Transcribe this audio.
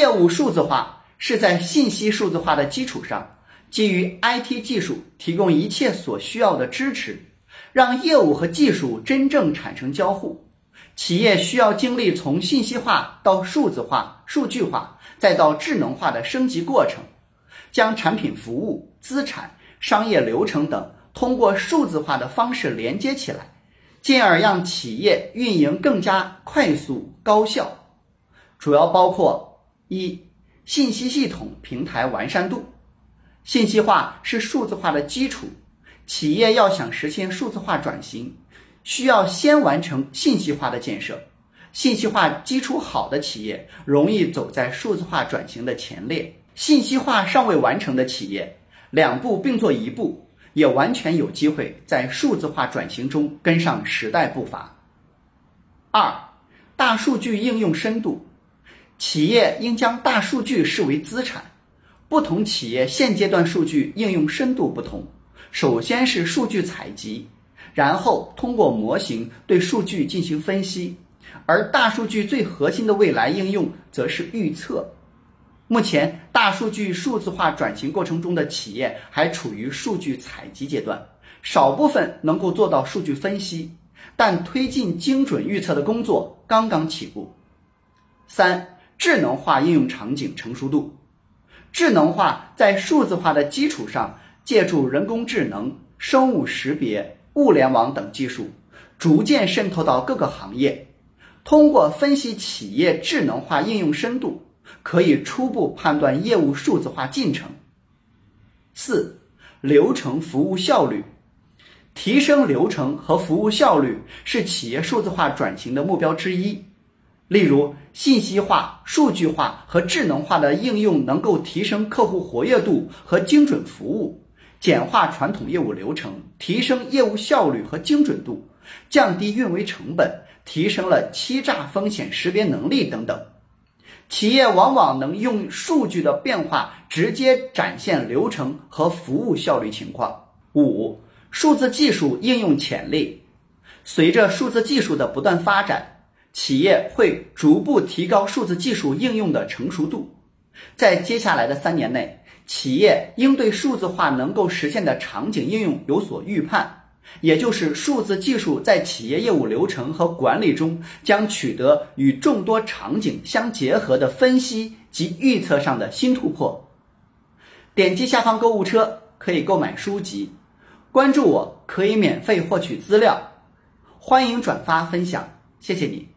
业务数字化是在信息数字化的基础上，基于 IT 技术提供一切所需要的支持，让业务和技术真正产生交互。企业需要经历从信息化到数字化、数据化，再到智能化的升级过程，将产品、服务、资产、商业流程等通过数字化的方式连接起来，进而让企业运营更加快速高效。主要包括一、信息系统平台完善度。信息化是数字化的基础，企业要想实现数字化转型，需要先完成信息化的建设。信息化基础好的企业，容易走在数字化转型的前列；信息化尚未完成的企业，两步并作一步，也完全有机会在数字化转型中跟上时代步伐。二、大数据应用深度。企业应将大数据视为资产。不同企业现阶段数据应用深度不同。首先是数据采集，然后通过模型对数据进行分析，而大数据最核心的未来应用则是预测。目前，大数据数字化转型过程中的企业还处于数据采集阶段，少部分能够做到数据分析，但推进精准预测的工作刚刚起步。三。智能化应用场景成熟度，智能化在数字化的基础上，借助人工智能、生物识别、物联网等技术，逐渐渗透到各个行业。通过分析企业智能化应用深度，可以初步判断业务数字化进程。四、流程服务效率，提升流程和服务效率是企业数字化转型的目标之一。例如，信息化、数据化和智能化的应用能够提升客户活跃度和精准服务，简化传统业务流程，提升业务效率和精准度，降低运维成本，提升了欺诈风险识别能力等等。企业往往能用数据的变化直接展现流程和服务效率情况。五、数字技术应用潜力，随着数字技术的不断发展。企业会逐步提高数字技术应用的成熟度，在接下来的三年内，企业应对数字化能够实现的场景应用有所预判，也就是数字技术在企业业务流程和管理中将取得与众多场景相结合的分析及预测上的新突破。点击下方购物车可以购买书籍，关注我可以免费获取资料，欢迎转发分享，谢谢你。